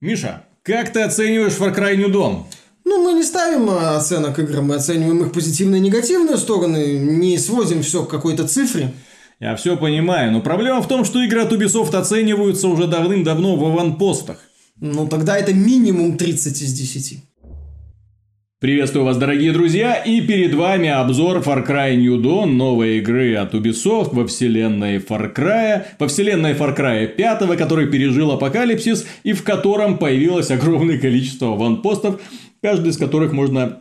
Миша, как ты оцениваешь Far Cry New Dawn? Ну, мы не ставим а, оценок играм, мы оцениваем их позитивные и негативные стороны, не сводим все к какой-то цифре. Я все понимаю, но проблема в том, что игры от Ubisoft оцениваются уже давным-давно в аванпостах. Ну, тогда это минимум 30 из 10. Приветствую вас, дорогие друзья, и перед вами обзор Far Cry New Dawn, новой игры от Ubisoft во вселенной Far Cry, во вселенной Far Cry 5, который пережил апокалипсис и в котором появилось огромное количество ванпостов, каждый из которых можно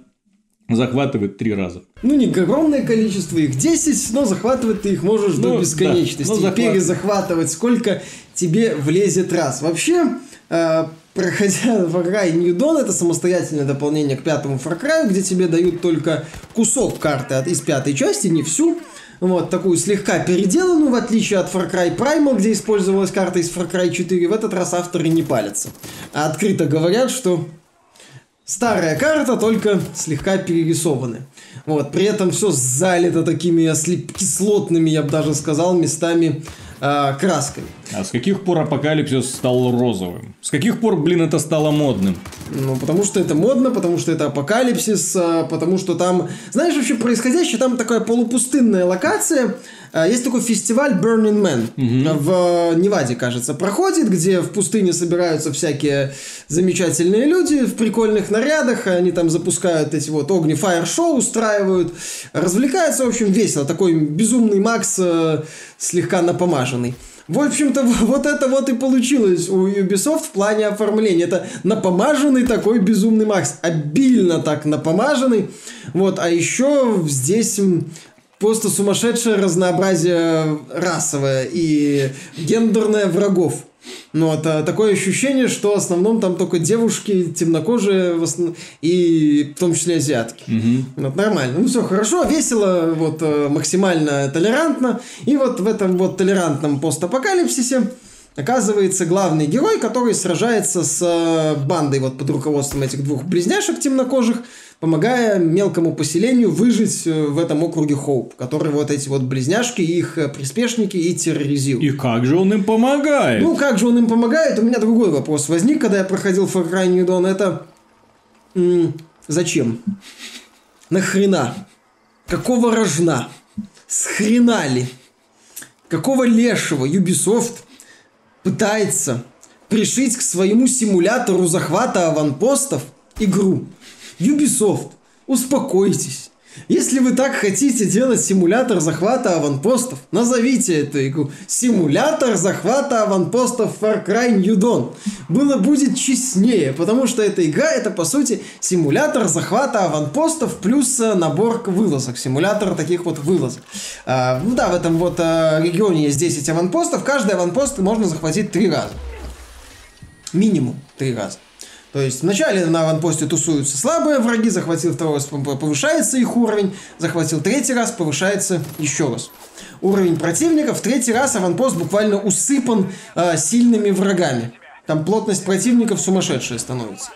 захватывать три раза. Ну, не огромное количество, их 10, но захватывать ты их можешь ну, до бесконечности. Да, захват... Перезахватывать сколько тебе влезет раз. Вообще, э, проходя Far Cry New Dawn, это самостоятельное дополнение к пятому Far Cry, где тебе дают только кусок карты от, из пятой части, не всю. Вот, такую слегка переделанную, в отличие от Far Cry Primal, где использовалась карта из Far Cry 4, в этот раз авторы не палятся. А открыто говорят, что старая карта, только слегка перерисованы. Вот, при этом все залито такими кислотными, я бы даже сказал, местами э, красками. А с каких пор апокалипсис стал розовым? С каких пор, блин, это стало модным? Ну, потому что это модно, потому что это апокалипсис, э, потому что там... Знаешь, вообще происходящее, там такая полупустынная локация, Э, есть такой фестиваль Burning Man угу. в Неваде, кажется, проходит, где в пустыне собираются всякие замечательные люди в прикольных нарядах, они там запускают эти вот огни фаер-шоу, устраивают, развлекаются, в общем, весело. Такой безумный Макс, слегка напомаженный. В общем-то, вот это вот и получилось у Ubisoft в плане оформления. Это напомаженный такой безумный Макс. Обильно так напомаженный. Вот, а еще здесь просто сумасшедшее разнообразие расовое и гендерное врагов. Ну, это такое ощущение, что в основном там только девушки темнокожие, в основном, и в том числе азиатки. Угу. Вот нормально. Ну, все хорошо, весело, вот э, максимально толерантно. И вот в этом вот толерантном постапокалипсисе оказывается главный герой, который сражается с э, бандой вот под руководством этих двух близняшек темнокожих, помогая мелкому поселению выжить э, в этом округе Хоуп, который вот эти вот близняшки, их э, приспешники и терроризируют. И как же он им помогает? Ну, как же он им помогает? У меня другой вопрос возник, когда я проходил Far Cry New Dawn. Это... М- зачем? Нахрена? Какого рожна? С хрена ли? Какого лешего Ubisoft пытается пришить к своему симулятору захвата аванпостов игру? Ubisoft, успокойтесь. Если вы так хотите делать симулятор захвата аванпостов, назовите эту игру «Симулятор захвата аванпостов Far Cry New Dawn». Было будет честнее, потому что эта игра это по сути симулятор захвата аванпостов плюс э, набор вылазок, симулятор таких вот вылазок. А, ну да, в этом вот а, регионе есть 10 аванпостов, каждый аванпост можно захватить три раза. Минимум три раза. То есть вначале на аванпосте тусуются слабые враги, захватил второй раз, повышается их уровень, захватил третий раз, повышается еще раз. Уровень противника в третий раз аванпост буквально усыпан э, сильными врагами. Там плотность противников сумасшедшая становится.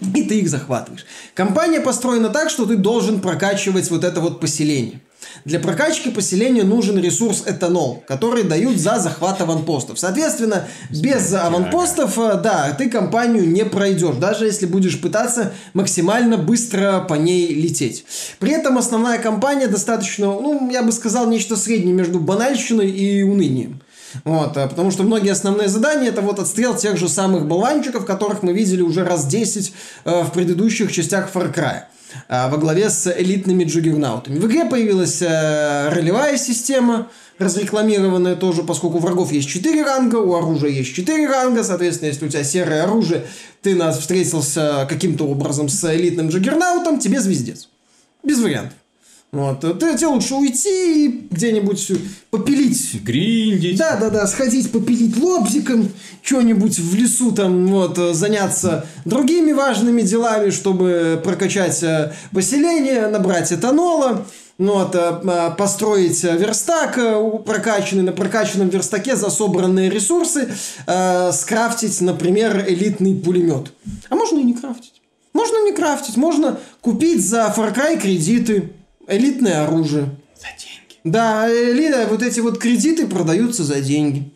И ты их захватываешь. Компания построена так, что ты должен прокачивать вот это вот поселение. Для прокачки поселения нужен ресурс этанол, который дают за захват аванпостов. Соответственно, без аванпостов, э, да, ты компанию не пройдешь, даже если будешь пытаться максимально быстро по ней лететь. При этом основная компания достаточно, ну, я бы сказал, нечто среднее между банальщиной и унынием. Вот, э, потому что многие основные задания это вот отстрел тех же самых болванчиков, которых мы видели уже раз 10 э, в предыдущих частях Far Cry. А, во главе с элитными джугернаутами. В игре появилась э, ролевая система, разрекламированная тоже, поскольку у врагов есть 4 ранга, у оружия есть 4 ранга, соответственно, если у тебя серое оружие, ты нас встретился каким-то образом с элитным джаггернаутом, тебе звездец. Без вариантов. Вот. Тебе лучше уйти и где-нибудь попилить. Гриндить. Да, да, да, сходить попилить лобзиком, что-нибудь в лесу там, вот, заняться другими важными делами, чтобы прокачать э, поселение, набрать этанола, ну, вот, э, построить верстак э, прокачанный, на прокачанном верстаке за собранные ресурсы, э, скрафтить, например, элитный пулемет. А можно и не крафтить. Можно не крафтить, можно купить за Far Cry кредиты, элитное оружие. За деньги. Да, элита, вот эти вот кредиты продаются за деньги.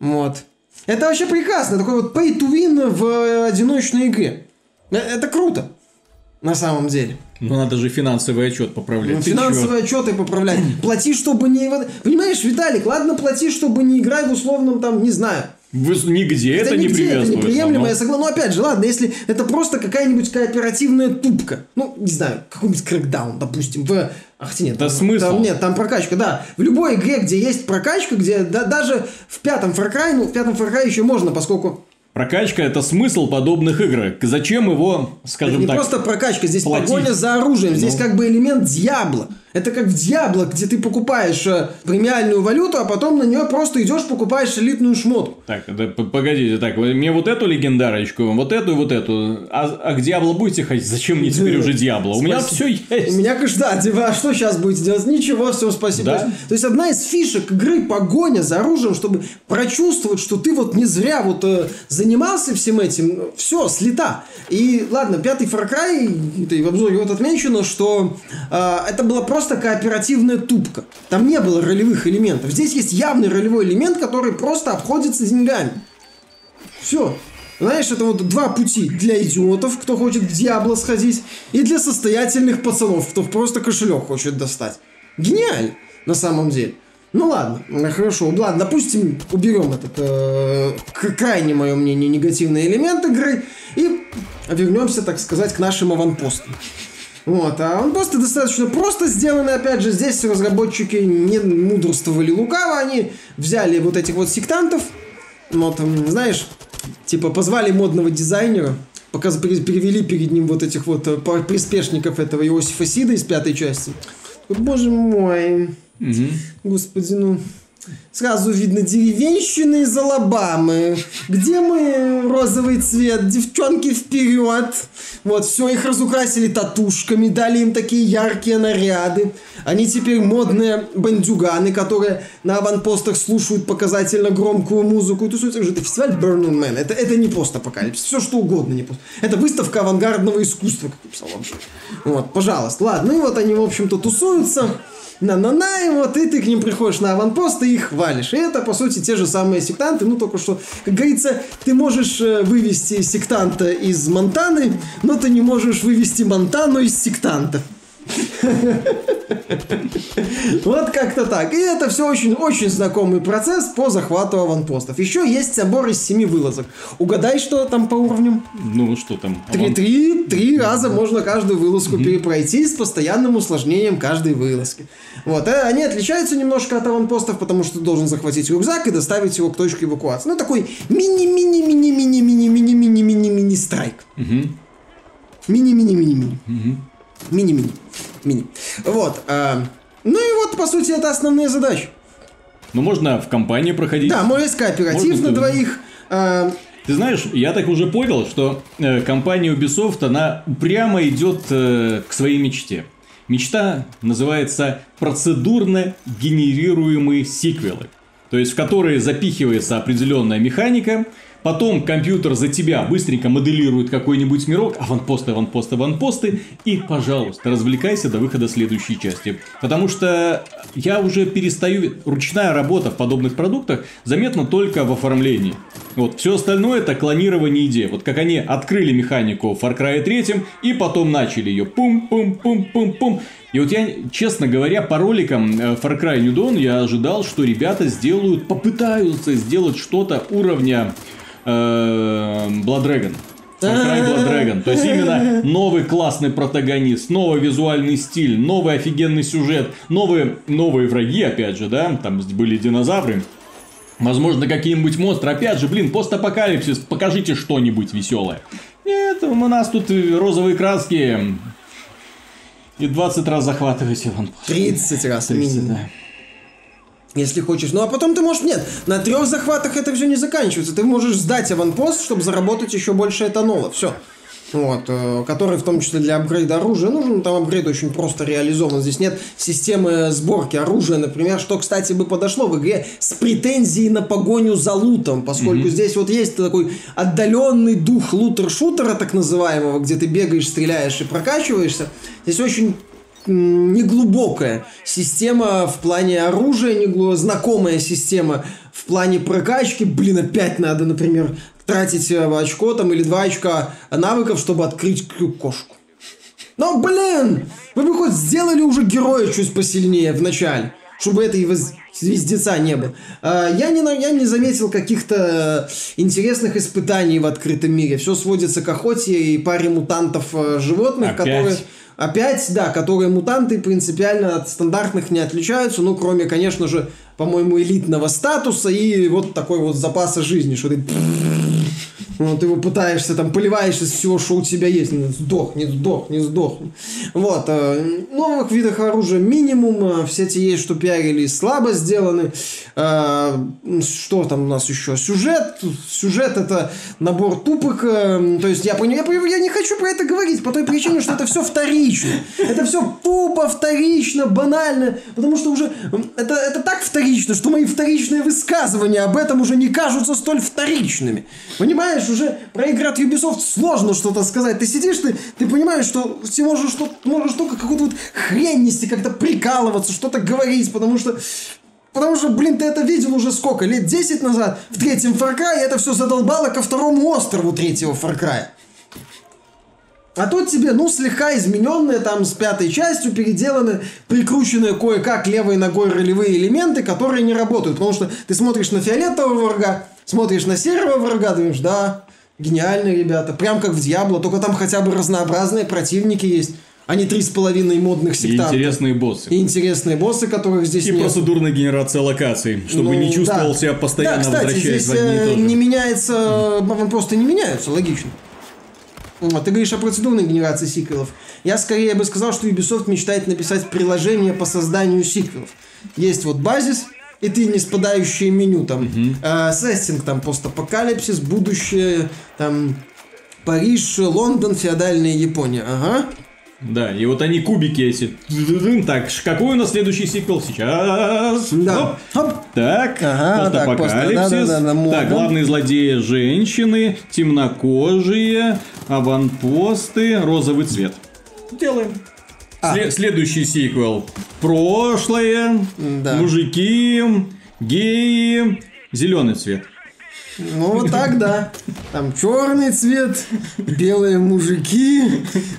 Вот. Это вообще прекрасно. Такой вот pay to win в э, одиночной игре. Э, Это круто. На самом деле. Ну, надо же финансовый отчет поправлять. Чё? Финансовые отчеты поправлять. Плати, чтобы не... Понимаешь, Виталик, ладно, плати, чтобы не играть в условном там, не знаю, нигде это, не нигде, это приветствуется. неприемлемо, но- я согласен. Но опять же, ладно, если это просто какая-нибудь кооперативная тупка. Ну, не знаю, какой-нибудь крэкдаун, допустим, в... Ах, нет, Да там, смысл? там нет, там прокачка, да. В любой игре, где есть прокачка, где да- даже в пятом Far Cry, ну, в пятом Far Cry еще можно, поскольку Прокачка – это смысл подобных игр. Зачем его, это скажем не так... просто прокачка, здесь платить. погоня за оружием, здесь Ну. как бы элемент дьябла. Это как в Дьябло, где ты покупаешь э, премиальную валюту, а потом на нее просто идешь, покупаешь элитную шмотку. Так, да, погодите, так, мне вот эту легендарочку, вот эту и вот эту. А, а к Диабло будете ходить? Зачем мне теперь уже Диабло? У меня все есть. У меня, конечно, да, типа, а что сейчас будете делать? Ничего, все, спасибо. Да. То, есть, одна из фишек игры погоня за оружием, чтобы прочувствовать, что ты вот не зря вот э, занимался всем этим, все, слета. И ладно, пятый Far Cry, это и в обзоре вот отмечено, что э, это была просто кооперативная тупка. Там не было ролевых элементов. Здесь есть явный ролевой элемент, который просто обходится деньгами. Все. Знаешь, это вот два пути для идиотов, кто хочет в Диабло сходить, и для состоятельных пацанов, кто просто кошелек хочет достать. Гениально, на самом деле. Ну ладно, хорошо, ладно, допустим, уберем этот, э, крайне, мое мнение, негативный элемент игры, и вернемся, так сказать, к нашим аванпостам. Вот, а аванпосты достаточно просто сделаны, опять же, здесь разработчики не мудрствовали лукаво, они взяли вот этих вот сектантов, вот, знаешь, типа позвали модного дизайнера, пока пере- перевели перед ним вот этих вот э, приспешников этого Иосифа Сида из пятой части. Боже мой, Мгм. господи, ну... Сразу видно деревенщины из Алабамы. Где мы розовый цвет? Девчонки вперед! Вот, все, их разукрасили татушками, дали им такие яркие наряды. Они теперь модные бандюганы, которые на аванпостах слушают показательно громкую музыку. И тусуются. Это фестиваль Burning Man. Это, это не просто апокалипсис. Все что угодно не просто. Это выставка авангардного искусства, как написал вообще. Вот, пожалуйста. Ладно, и вот они, в общем-то, тусуются. На-на-на, и вот и ты к ним приходишь на аванпост и их хвалишь. И это, по сути, те же самые сектанты, ну только что, как говорится, ты можешь э, вывести сектанта из Монтаны, но ты не можешь вывести Монтану из сектанта. Вот как-то так. И это все очень-очень знакомый процесс по захвату аванпостов. Еще есть набор из семи вылазок. Угадай, что там по уровням? Ну, что там? Три, три, три раза можно каждую вылазку перепройти с постоянным усложнением каждой вылазки. Вот, э, они отличаются немножко от аванпостов, потому что ты должен захватить рюкзак и доставить его к точке эвакуации. Ну, такой мини-мини-мини-мини-мини-мини-мини-мини страйк. Мини-мини-мини-мини. Мини-мини. Мини. Вот. Ну и вот, по сути, это основные задачи. Ну, можно в компании проходить. Да, может кооператив Можно на двоих. а, Ты знаешь, я так уже понял, что э, компания Ubisoft, она упрямо идет э, к своей мечте. Мечта называется процедурно генерируемые сиквелы. То есть, в которые запихивается определенная механика, потом компьютер за тебя быстренько моделирует какой-нибудь мирок, аванпосты, аванпосты, аванпосты, и, пожалуйста, развлекайся до выхода следующей части. Потому что я уже перестаю... Ручная работа в подобных продуктах заметна только в оформлении. Вот, все остальное это клонирование идей. Вот как они открыли механику в Far Cry 3 и потом начали ее пум-пум-пум-пум-пум. И вот я, честно говоря, по роликам э, Far Cry New Dawn я ожидал, что ребята сделают, попытаются сделать что-то уровня Blood Dragon. Far Cry Blood Dragon. То есть именно новый классный протагонист, новый визуальный стиль, новый офигенный сюжет, новые, новые враги, опять же, да, там были динозавры. Возможно, какие-нибудь монстры. Опять же, блин, постапокалипсис, покажите что-нибудь веселое. Нет, у нас тут розовые краски. И 20 раз захватываете аванпост. 30 раз 30, минимум. да. Если хочешь. Ну а потом ты можешь... Нет, на трех захватах это все не заканчивается. Ты можешь сдать аванпост, чтобы заработать еще больше этанола. Все. Вот, э, который в том числе для апгрейда оружия нужен. Там апгрейд очень просто реализован. Здесь нет системы сборки оружия, например, что, кстати, бы подошло в игре с претензией на погоню за лутом, поскольку здесь вот есть такой отдаленный дух лутер-шутера, так называемого, где ты бегаешь, стреляешь и прокачиваешься. Здесь очень неглубокая система в плане оружия, неглу- знакомая система в плане прокачки. Блин, опять надо, например, тратить э, очко там или два очка навыков, чтобы открыть кошку. Но, блин, вы бы хоть сделали уже героя чуть посильнее в начале, чтобы этой воз- звездеца не было. А, Я не, я не заметил каких-то интересных испытаний в открытом мире. Все сводится к охоте и паре мутантов э, животных, Опять? которые... Опять, да, которые мутанты принципиально от стандартных не отличаются, ну, кроме, конечно же, по-моему, элитного статуса и вот такой вот запаса жизни, что ты... Ну, ты его пытаешься, там, поливаешь из всего, что у тебя есть. Ну, Сдохни, сдохни, сдохни. Вот. э, Новых видах оружия минимум. э, Все те есть, что пиарили, слабо сделаны. Э, Что там у нас еще? Сюжет. Сюжет это набор тупых. То есть я, пони- я, я не хочу про это говорить по той причине, что это все вторично. Это все тупо, вторично, банально. Потому что уже это, это так вторично, что мои вторичные высказывания об этом уже не кажутся столь вторичными. Понимаешь, уже про игры от Ubisoft сложно что-то сказать. Ты сидишь, ты, ты понимаешь, что ты можешь, что, можешь только какую-то вот хрень нести, как-то прикалываться, что-то говорить, потому что Потому что, блин, ты это видел уже сколько? Лет 10 назад в третьем Far Cry это все задолбало ко второму острову третьего Far Cry. А тут тебе, ну, слегка измененные, там, с пятой частью переделаны, прикрученные кое-как левой ногой ролевые элементы, которые не работают. Потому что ты смотришь на фиолетового врага, смотришь на серого врага, думаешь, да, гениальные ребята. Прям как в Дьябло, только там хотя бы разнообразные противники есть, а не три с половиной модных И сектантов. интересные боссы. И интересные боссы, которых здесь И нет. процедурная генерация локаций, чтобы Ну, не чувствовал да. себя постоянно да, кстати, возвращаясь здесь в одни и э, то же. не меняется, э, просто не меняются, логично. Ты говоришь о процедурной генерации сиквелов. Я скорее бы сказал, что Ubisoft мечтает написать приложение по созданию сиквелов. Есть вот базис, и ты не спадающее меню там. э, сеттинг там постапокалипсис, будущее, там Париж, Лондон, феодальная Япония. Ага. Да, и вот они кубики эти. Так, ш- какой у нас следующий сиквел сейчас? Да. Оп. Хоп. Так, Ага, так, постапокалипсис. просто, да-да-да, мода. так, главные злодеи женщины, темнокожие, аванпосты, розовый цвет. Делаем. А. Сле- следующий сиквел. Прошлое, Да. мужики, геи, зеленый цвет. Ну, вот так, да. Там черный цвет, белые мужики,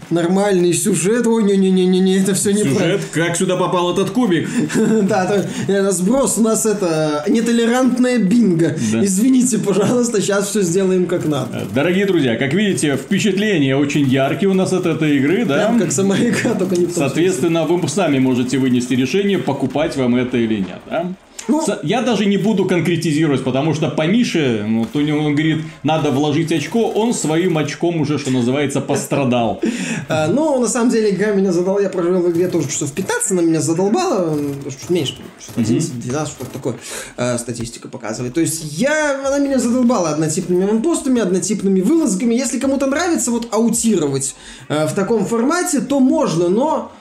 нормальный сюжет. Ой, не-не-не-не, это все неправильно. Сюжет, как сюда попал этот кубик? Да, то- это сброс у нас это нетолерантная бинго. Извините, пожалуйста, сейчас все сделаем как надо. Дорогие друзья, как видите, впечатления очень яркие у нас от этой игры, да? Прям как сама игра, только не Соответственно, вы сами можете вынести решение, покупать вам это или нет, да? Ну- Я даже не буду конкретизировать, потому что по Мише, ну, то он говорит, надо вложить очко, он своим очком уже, что называется, пострадал. А, но на самом деле игра меня задала, я провел в игре тоже часов 15, она меня задолбала, чуть меньше, часов 11, 12, что-то такое, э, статистика показывает. То есть я, она меня задолбала однотипными аванпостами, однотипными вылазками. Если кому-то нравится вот аутировать э, в таком формате, то можно, но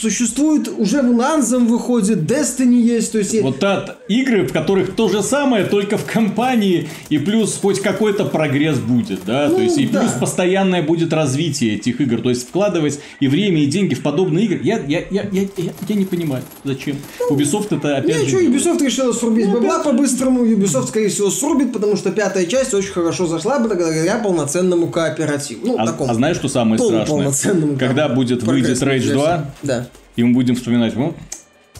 существует, уже в Anthem выходит, Destiny есть, то есть... Вот та игры, в которых то же самое, только в компании, и плюс хоть какой-то прогресс будет, да, то Ну, есть и да. плюс постоянное будет развитие этих игр, то есть вкладывать и время, и деньги в подобные игры, я, я, я, я, я, я не понимаю, зачем. Ubisoft это опять Не, же... Ubisoft решила срубить Ну, бабла по-быстрому. Ubisoft, скорее всего, срубит, потому что пятая часть очень хорошо зашла благодаря полноценному кооперативу. Ну, А, такому. а знаешь, что самое страшное? Когда будет выйдет Rage версии. 2, Да. И мы будем вспоминать, ну,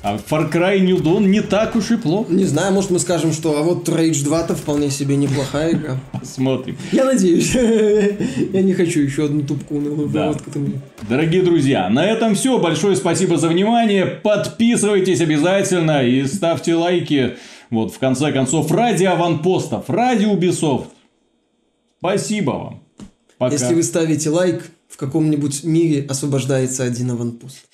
а Far Cry New Dawn не так уж и плохо. Не знаю, может мы скажем, что а вот Rage 2-то вполне себе неплохая игра. Смотрим. Я надеюсь. Я не хочу еще одну тупку унылую Да. Дорогие друзья, на этом все. Большое спасибо за внимание. Подписывайтесь обязательно и ставьте лайки. Вот, в конце концов, ради аванпостов, ради Ubisoft. Спасибо вам. Пока. Если вы ставите лайк, в каком-нибудь мире освобождается один аванпост.